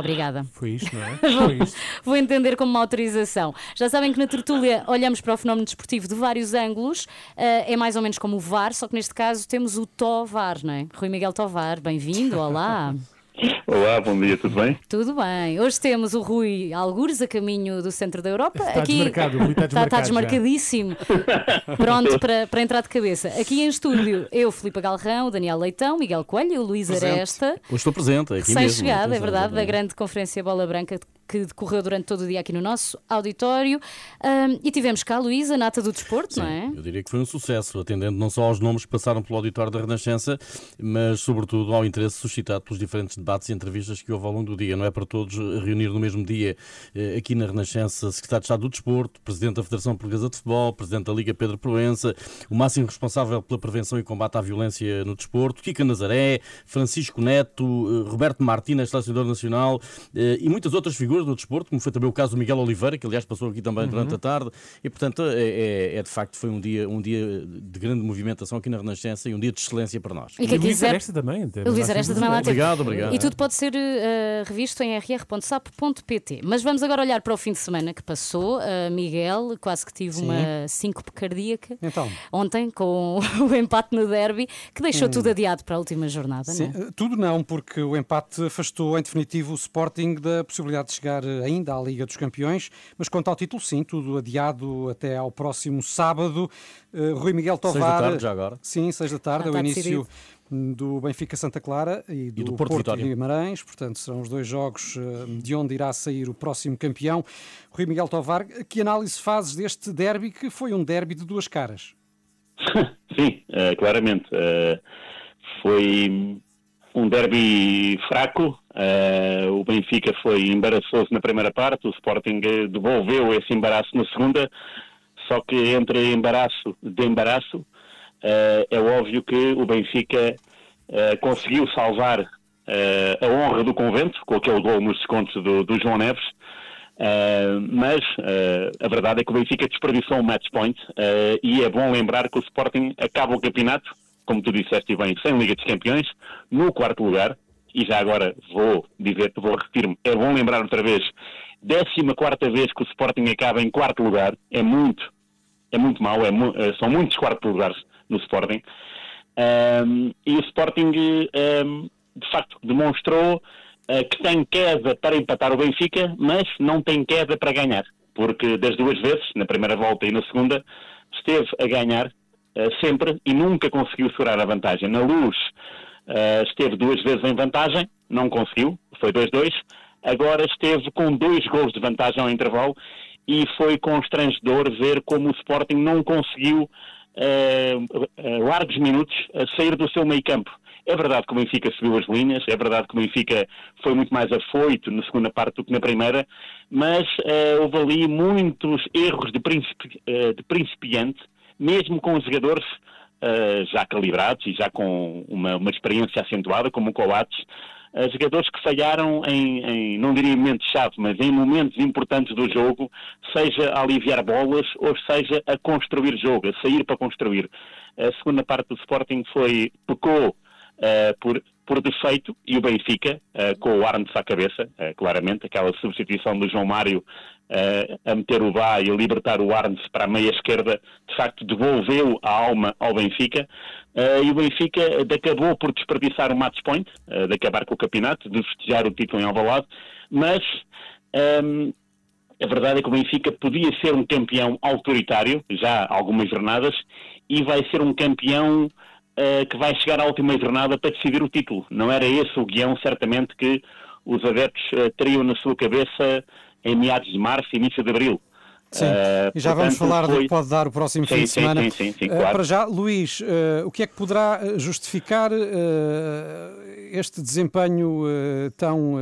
Obrigada. Foi isto, não é? Foi isto. Vou entender como uma autorização. Já sabem que na tertúlia olhamos para o fenómeno desportivo de vários ângulos. Uh, é mais ou menos como o VAR, só que neste caso temos o Tovar, não é? Rui Miguel Tovar, bem-vindo, olá. Olá, bom dia, tudo bem? Tudo bem. Hoje temos o Rui Algures a caminho do centro da Europa. Está Aqui desmarcado, o Rui está está, está desmarcado desmarcadíssimo. Pronto para, para entrar de cabeça. Aqui em estúdio, eu, Filipe Galrão, o Daniel Leitão, Miguel Coelho, o Luís Presente. Aresta. Hoje estou presente, aqui mesmo. Recém-chegado, é verdade, da grande conferência Bola Branca que decorreu durante todo o dia aqui no nosso auditório. Ahm, e tivemos cá a Luísa, nata do desporto, Sim, não é? Eu diria que foi um sucesso, atendendo não só aos nomes que passaram pelo auditório da Renascença, mas sobretudo ao interesse suscitado pelos diferentes debates e entrevistas que houve ao longo do dia. Não é para todos reunir no mesmo dia eh, aqui na Renascença Secretário de Estado do Desporto, Presidente da Federação Portuguesa de Futebol, Presidente da Liga Pedro Proença, o máximo responsável pela prevenção e combate à violência no desporto, Kika Nazaré, Francisco Neto, eh, Roberto Martínez, selecionador nacional eh, e muitas outras figuras do desporto, como foi também o caso do Miguel Oliveira, que aliás passou aqui também durante a tarde, e portanto é, é- é de facto foi um dia, um dia de grande movimentação aqui na Renascença e um dia de excelência para nós. E quem o Luís quiser. Aresta também. O Luís Aresta também lá teve. Obrigado, obrigado. E tudo pode ser eh, revisto em rr.sap.pt. Mas vamos agora olhar para o fim de semana que passou. Uh, Miguel, quase que tive uma síncope cardíaca Então. ontem com o empate no derby, que deixou tudo adiado para a última jornada. Sim, não é? tudo não, porque o empate afastou em definitivo o Sporting da possibilidade de chegar eh, ainda à Liga dos Campeões, mas quanto ao título, sim, tudo adiado até ao próximo sábado. Eh, Rui Miguel Seis da Tovar. tarde, já agora. Sim, seis da tarde, é o início do Benfica Santa Clara e do, do Porto Vitória. Guimarães, portanto serão os dois jogos eh, de onde irá sair o próximo campeão. Rui Miguel Tovar, que análise fazes deste derby que foi um derby de duas caras? Sim, eh, claramente. Eh, foi um derby fraco. Eh, o Benfica foi embaraçoso na primeira parte, o Sporting devolveu esse embaraço na segunda. Só que entre embaraço de embaraço, eh, é óbvio que o Benfica eh, conseguiu salvar a honra do convento, com aquele gol nos descontos do, do João Neves. Uh, mas uh, a verdade é que o Benfica desperdiçou um match point uh, e é bom lembrar que o Sporting acaba o campeonato, como tu disseste bem, sem Liga dos Campeões, no quarto lugar, e já agora vou dizer, vou repetir-me, é bom lembrar outra vez, 14 quarta vez que o Sporting acaba em quarto lugar, é muito, é muito mau, é mu- eh, são muitos quartos lugares no Sporting, Um, e o Sporting, um, de facto, demonstrou uh, que tem queda para empatar o Benfica, mas não tem queda para ganhar. Porque das duas vezes, na primeira volta e na segunda, esteve a ganhar uh, sempre e nunca conseguiu segurar a vantagem. Na luz, uh, esteve duas vezes em vantagem, não conseguiu, foi 2-2. Agora esteve com dois gols de vantagem ao intervalo e foi constrangedor ver como o Sporting não conseguiu eh, largos minutos sair do seu meio campo. É verdade que o Benfica subiu as linhas, é verdade que o Benfica foi muito mais afoito na segunda parte do que na primeira, mas eh, houve ali muitos erros de, principi- eh, de principiante, mesmo com os jogadores eh, já calibrados e já com uma, uma experiência acentuada, como o Coates, eh, jogadores que falharam em, em, não diria momentos-chave, mas em momentos importantes do jogo, seja a aliviar bolas ou seja a construir jogo, a sair para construir. A segunda parte do Sporting foi, pecou eh, por, por defeito e o Benfica, eh, com o Arnes à cabeça, eh, claramente, aquela substituição do João Mário a meter o Bá e a libertar o Arnes para a meia esquerda, de facto devolveu a alma ao Benfica. E o Benfica acabou por desperdiçar o match point, de acabar com o campeonato, de festejar o título em Alvalade, mas ehm, a verdade é que o Benfica podia ser um campeão autoritário, já há algumas jornadas, e vai ser um campeão eh, que vai chegar à última jornada para decidir o título. Não era esse o guião, certamente, que os adeptos eh, teriam na sua cabeça em meados de março, início de abril. Sim, Eh, e já vamos falar do foi- que pode dar o próximo Sim, fim de sim, semana. sim, sim, sim, Eh, claro. Para já, Luís, o que é que poderá justificar este desempenho tão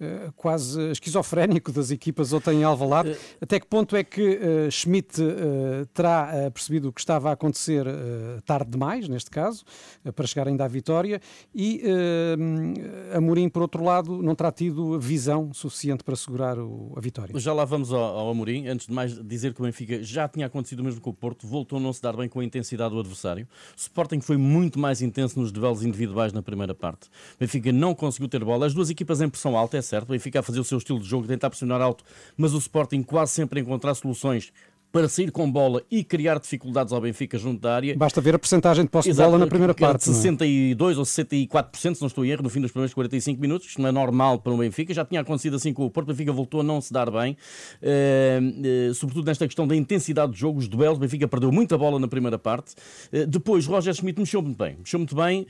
eh, eh, quase esquizofrénico das equipas ontem em Alvalade? Até que ponto é que eh, Schmidt eh, terá eh, percebido o que estava a acontecer eh, tarde demais, neste caso, eh, para chegar ainda à vitória, e eh, Amorim, por outro lado, não terá tido visão suficiente para segurar o- a vitória? Já lá vamos ao, ao Amorim. antes de mais, dizer que o Benfica já tinha acontecido o mesmo com o Porto, voltou a não se dar bem com a intensidade do adversário. O Sporting foi muito mais intenso nos duelos individuais na primeira parte. O Benfica não conseguiu ter bola. As duas equipas em pressão alta, é certo. O Benfica a fazer o seu estilo de jogo, tentar pressionar alto, mas o Sporting quase sempre encontrar soluções para sair com bola e criar dificuldades ao Benfica junto da área. Basta ver a percentagem de posse de bola na primeira parte. 62 é? ou 64%, se não estou em erro, no fim dos primeiros 45 minutos. Isto não é normal para o Benfica. Já tinha acontecido assim com o Porto. O Benfica voltou a não se dar bem, uh, uh, sobretudo nesta questão da intensidade de jogo, os duelos. O Benfica perdeu muita bola na primeira parte. Uh, depois, Roger Schmidt mexeu muito bem. Mexeu muito bem,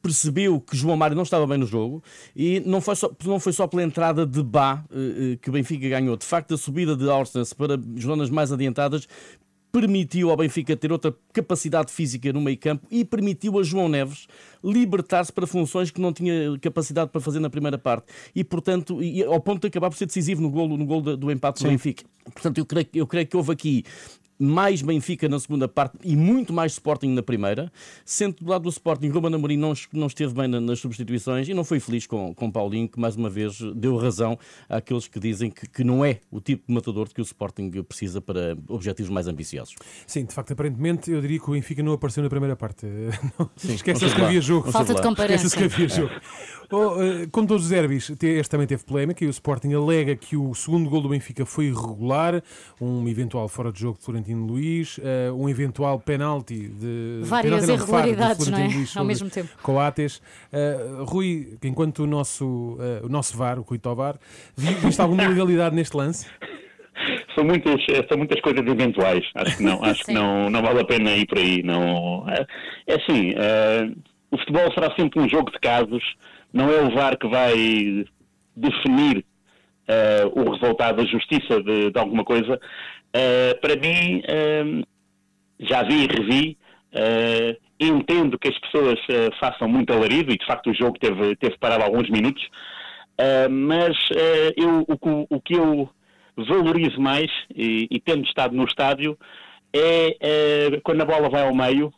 percebeu que João Mário não estava bem no jogo e não foi só, não foi só pela entrada de Bá que o Benfica ganhou. De facto, a subida de Orsnes para zonas mais adiantadas permitiu ao Benfica ter outra capacidade física no meio campo e permitiu a João Neves libertar-se para funções que não tinha capacidade para fazer na primeira parte e portanto e, ao ponto de acabar por ser decisivo no golo, no golo do empate do Benfica. Portanto, eu creio, eu creio que houve aqui mais Benfica na segunda parte e muito mais Sporting na primeira, sendo do lado do Sporting, Ruben Amorim não, não esteve bem nas substituições e não foi feliz com, com Paulinho, que mais uma vez deu razão àqueles que dizem que, que não é o tipo de matador de que o Sporting precisa para objetivos mais ambiciosos. Sim, de facto, aparentemente eu diria que o Benfica não apareceu na primeira parte. Esquece-se que havia jogo. Falta de comparação. Esquece-se que havia jogo. Oh, eh, como todos os derbys, este também teve polémica e o Sporting alega que o segundo gol do Benfica foi irregular, um eventual fora de jogo de Florentino Luís, uh, um eventual penalti de. Várias penalti irregularidades, não, é? Luís, Ao mesmo tempo. Coates. Uh, Rui, enquanto o nosso, uh, o nosso VAR, o Rui Tovar, viste alguma ilegalidade neste lance? São muitas, são muitas coisas eventuais. Acho que não, acho que não, não vale a pena ir por aí. Não, é assim, o futebol será sempre um jogo de casos não é o VAR que vai definir uh, o resultado da justiça de, de alguma coisa. Uh, para mim, uh, já vi e revi, entendo que as pessoas façam muito alarido e de facto o jogo teve, teve parado alguns minutos, mas eu, o, o, que eu valorizo mais, e, e tendo estado no estádio, é quando a bola vai ao meio,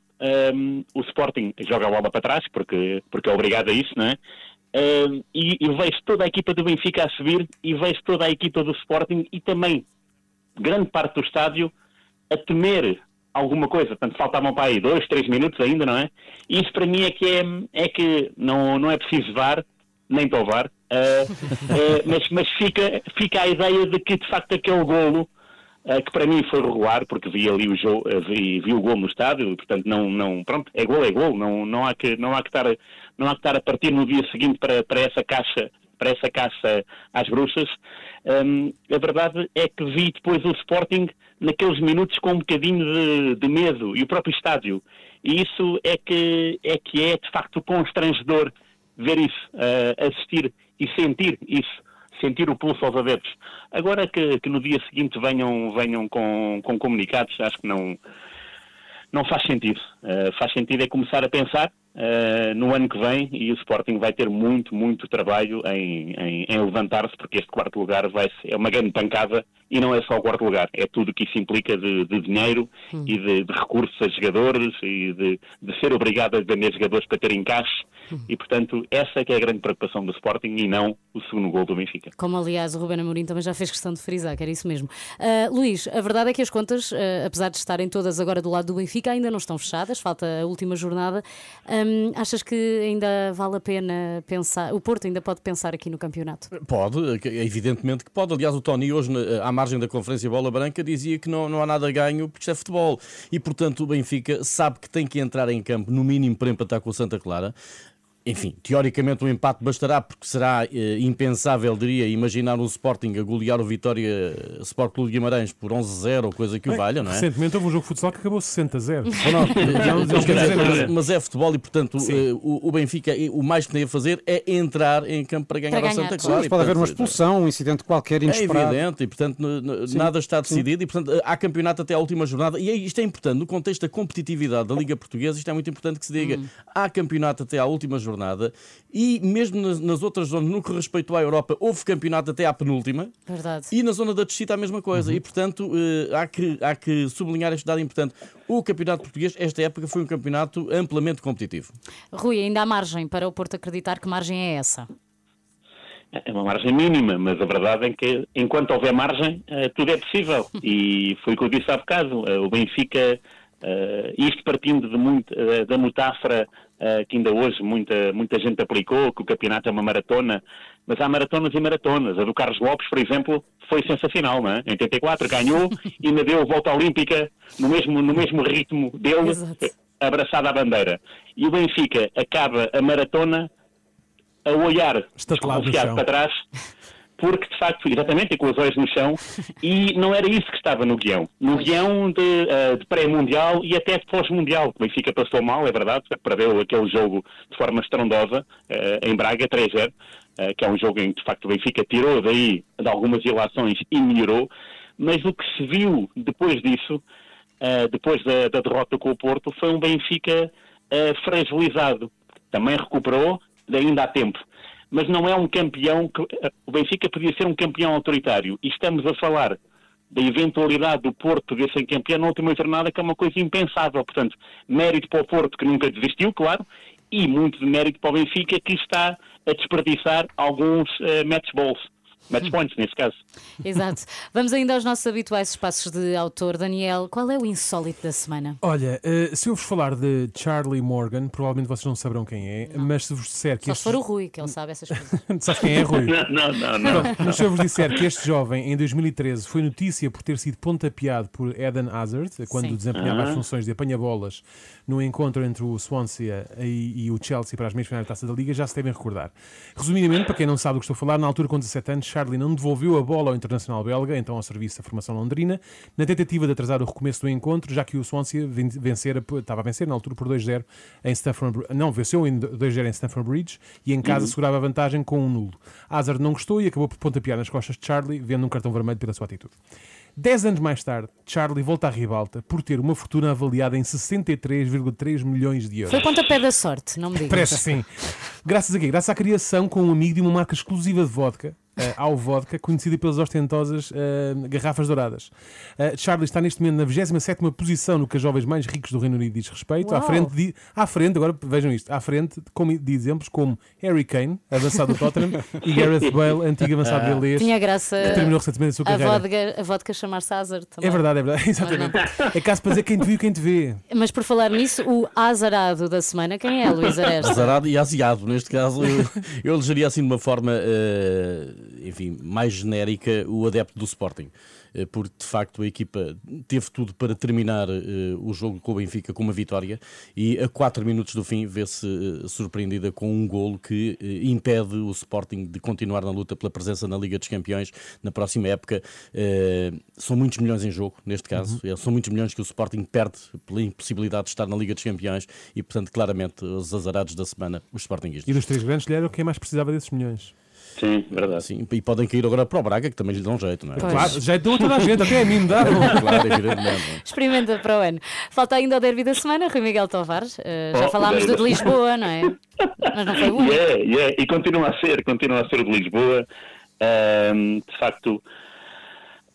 um, o Sporting joga a bola para trás, porque, porque é obrigado a isso, não é? E, e vejo toda a equipa do Benfica a subir e vejo toda a equipa do Sporting e também grande parte do estádio a temer alguma coisa. Portanto, faltavam para aí dois, três minutos ainda, não é? E isso para mim é que, é, é que não, não é preciso VAR, nem para o VAR, uh, uh, mas, mas fica, fica a ideia de que de facto aquele golo eh, que para mim foi regular, porque vi ali o jogo, vi, vi o gol no estádio, e, portanto não, não, pronto, é gol, é gol, não, não, há que, não, há que estar, não há que estar a partir no dia seguinte para, para essa caixa, para essa caça às bruxas. Um, a verdade é que vi depois o Sporting naqueles minutos com um bocadinho de, de medo, e o próprio estádio. E isso é que é, que é de facto constrangedor ver isso, uh, assistir e sentir isso sentir o pulso aos adeptos. Agora que, que no dia seguinte venham, venham com, com comunicados, acho que não, não faz sentido. Uh, faz sentido é começar a pensar uh, no ano que vem e o Sporting vai ter muito, muito trabalho em, em, em levantar-se, porque este quarto lugar vai ser, é uma grande pancada e não é só o quarto lugar, é tudo o que isso implica de, de dinheiro hum. e de, de, recursos a jogadores e de, de, ser obrigado a vender jogadores para ter encaixe hum. e, portanto, essa é que é a grande preocupação do Sporting e não o segundo gol do Benfica. Como, aliás, o Ruben Amorim também já fez questão de frisar, que era isso mesmo. Uh, Luís, a verdade é que as contas, uh, apesar de estarem todas agora do lado do Benfica, ainda não estão fechadas, falta a última jornada. Achas que ainda vale a pena pensar, o Porto ainda pode pensar aqui no campeonato? Pode, evidentemente que pode. Aliás, o Tony hoje, à margem da conferência Bola Branca, dizia que não, não há nada ganho porque isto é futebol. E, portanto, o Benfica sabe que tem que entrar em campo, no mínimo, para empatar com o Santa Clara enfim, teoricamente um empate bastará, porque será eh, impensável, diria, imaginar um Sporting a golear o Vitória eh, Sport Clube de Guimarães por 11-0 ou coisa que o valha, não é? Recentemente houve um jogo de futsal que acabou 60-0. mas, mas é futebol e, portanto, eh, o, o, Benfica, o mais que tem a fazer é entrar em campo para ganhar, para ganhar. Santa Clara. Mas pode haver uma expulsão, um incidente qualquer inesperado. É evidente, e, portanto, nada está decidido, Sim. e, portanto, há campeonato até a última jornada, e é, isto é importante, no contexto da competitividade da Liga Portuguesa, isto é muito importante que se diga, hum. há campeonato até à última jornada jornada e mesmo nas, nas, outras zonas, no que respeito à Europa, houve campeonato até à penúltima. Verdade. E na zona da descida a mesma coisa. Uhum. E, portanto, eh, há, que, há que sublinhar este dado importante. O campeonato português, esta época, foi um campeonato amplamente competitivo. Rui, ainda há margem para o Porto acreditar que margem é essa? é uma margem mínima, mas a verdade é que enquanto houver margem, uh, tudo é possível. E foi o que eu disse há bocado. Uh, o Benfica, uh, isto partindo de muito, da metáfora que ainda hoje muita, muita gente aplicou, que o campeonato é uma maratona, mas há maratonas e maratonas. A do Carlos Lopes, por exemplo, foi sensacional, não é? Em 84 ganhou e ainda deu a volta olímpica no mesmo, no mesmo ritmo dele, Exato. abraçado à bandeira. E o Benfica acaba a maratona a olhar desconfiado para trás, porque de facto, exatamente, com os olhos no chão, e não era isso que estava no guião. No guião de, uh, de pré-mundial e até pós-mundial, que o Benfica passou mal, é verdade, perdeu aquele jogo de forma estrondosa, uh, em Braga, 3-0, uh, eh, que é um jogo em que de facto o Benfica tirou daí de algumas ilações e melhorou, mas o que se viu depois disso, depois da, da, derrota com o Porto, foi um Benfica fragilizado. Também recuperou, ainda há tempo. Mas não é um campeão que. O Benfica podia ser um campeão autoritário. E estamos a falar da eventualidade do Porto poder ser campeão na última jornada, que é uma coisa impensável. Portanto, mérito para o Porto, que nunca desistiu, claro, e muito de mérito para o Benfica, que está a desperdiçar alguns uh, match balls match points nesse caso. Exato. Vamos ainda aos nossos habituais espaços de autor. Daniel, qual é o insólito da semana? Olha, uh, se eu vos falar de Charlie Morgan, provavelmente vocês não saberão quem é, não. mas se vos disser que. Só este... se for o Rui, que ele sabe essas coisas. Sabes quem é Rui? não, não, não. não. mas se eu vos disser que este jovem, em 2013, foi notícia por ter sido pontapeado por Eden Hazard, quando Sim. desempenhava as funções de apanha-bolas no encontro entre o Swansea e, e o Chelsea para as meias finais da taça da Liga, já se devem recordar. Resumidamente, para quem não sabe do que estou a falar, na altura com 17 anos, Charlie não devolveu a bola ao Internacional belga, então ao serviço da formação londrina, na tentativa de atrasar o recomeço do encontro, já que o Swansea vencera, estava a vencer na altura por 2-0 em Stamford Não, venceu em 2-0 em Stamford Bridge e em casa uhum. segurava a vantagem com um nulo. Hazard não gostou e acabou por pontapear nas costas de Charlie, vendo um cartão vermelho pela sua atitude. Dez anos mais tarde, Charlie volta à ribalta por ter uma fortuna avaliada em 63,3 milhões de euros. Foi pontapé da sorte, não me digas. Parece sim. Graças a quê? Graças à criação com um amigo de uma marca exclusiva de vodka, ao vodka, conhecida pelas ostentosas uh, garrafas douradas. Uh, Charlie está neste momento na 27 posição no que as jovens mais ricos do Reino Unido diz respeito. À frente, de, à frente, agora vejam isto, à frente como, de exemplos como Harry Kane, avançado do Tottenham, e Gareth Bale, antigo avançado ah. galês. Tinha graça que terminou recentemente a sua carreira. A vodka, a vodka chamar-se Hazard também. É verdade, é verdade, exatamente. É caso para dizer quem te viu e quem te vê. Mas por falar nisso, o azarado da semana, quem é, Luís Aresta? Azarado e aziado, neste caso, eu, eu elegeria assim de uma forma, uh, enfim, mais genérica o adepto do Sporting. Eh, porque de facto a equipa teve tudo para terminar eh, o jogo com o Benfica com uma vitória e a 4 minutos do fim vê-se eh, surpreendida com um golo que impede o Sporting de continuar na luta pela presença na Liga dos Campeões na próxima época. São muitos milhões em jogo, neste caso, uhum. são muitos milhões que o Sporting perde pela impossibilidade de estar na Liga dos Campeões e, portanto, claramente, os azarados da semana, os Sportingistas. E dos três grandes, era quem mais precisava desses milhões. Sim, verdade. Sim, e podem cair agora para o Braga, que também lhe dão jeito, não é? Pois. Claro, jeito dão toda a gente, até a mim me dá. claro, evidentemente. Experimenta para o ano. Falta ainda o derby da semana, Rui Miguel Tovares. Uh, já oh, falámos do de Lisboa, não é? Mas não foi o único. Yeah, yeah. E continua a ser, continua a ser o de Lisboa. Um, de facto,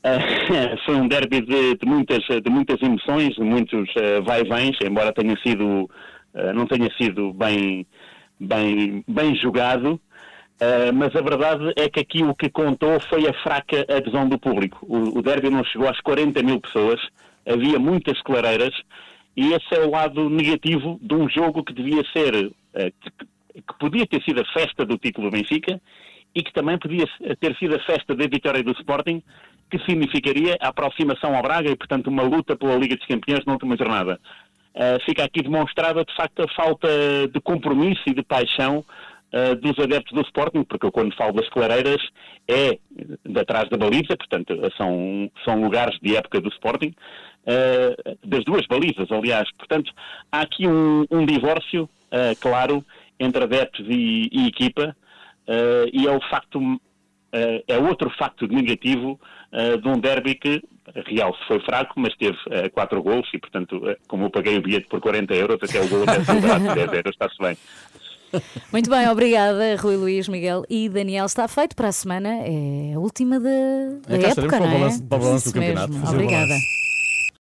uh, foi um derby de, de, muitas, de muitas emoções, de muitos uh, vai-vens, embora tenha sido, uh, não tenha sido bem, bem, bem jogado. Uh, mas a verdade é que aqui o que contou foi a fraca adesão do público. O, o derby não chegou às 40 mil pessoas, havia muitas clareiras, e esse é o lado negativo de um jogo que devia ser, uh, que, que, podia ter sido a festa do título do Benfica e que também podia ter sido a festa da vitória do Sporting, que significaria a aproximação ao Braga e, portanto, uma luta pela Liga dos Campeões na última jornada. Uh, fica aqui demonstrada, de facto, a falta de compromisso e de paixão uh, dos adeptos do Sporting, porque eu quando falo das clareiras é de atrás da baliza, portanto são, são lugares de época do Sporting, uh, das duas balizas, aliás. Portanto, há aqui um, um divórcio, uh, claro, entre adeptos e, e equipa, e é o facto, é outro facto negativo de um derby que Real foi fraco, mas teve uh, quatro gols e, portanto, uh, como eu paguei o bilhete por 40 euros, até o gol até sobrado 10 euros, está-se bem. Muito bem, obrigada, Rui Luís, Miguel e Daniel. Está feito para a semana, é a última da, da é, época, não é? Para o balanço do campeonato. Obrigada.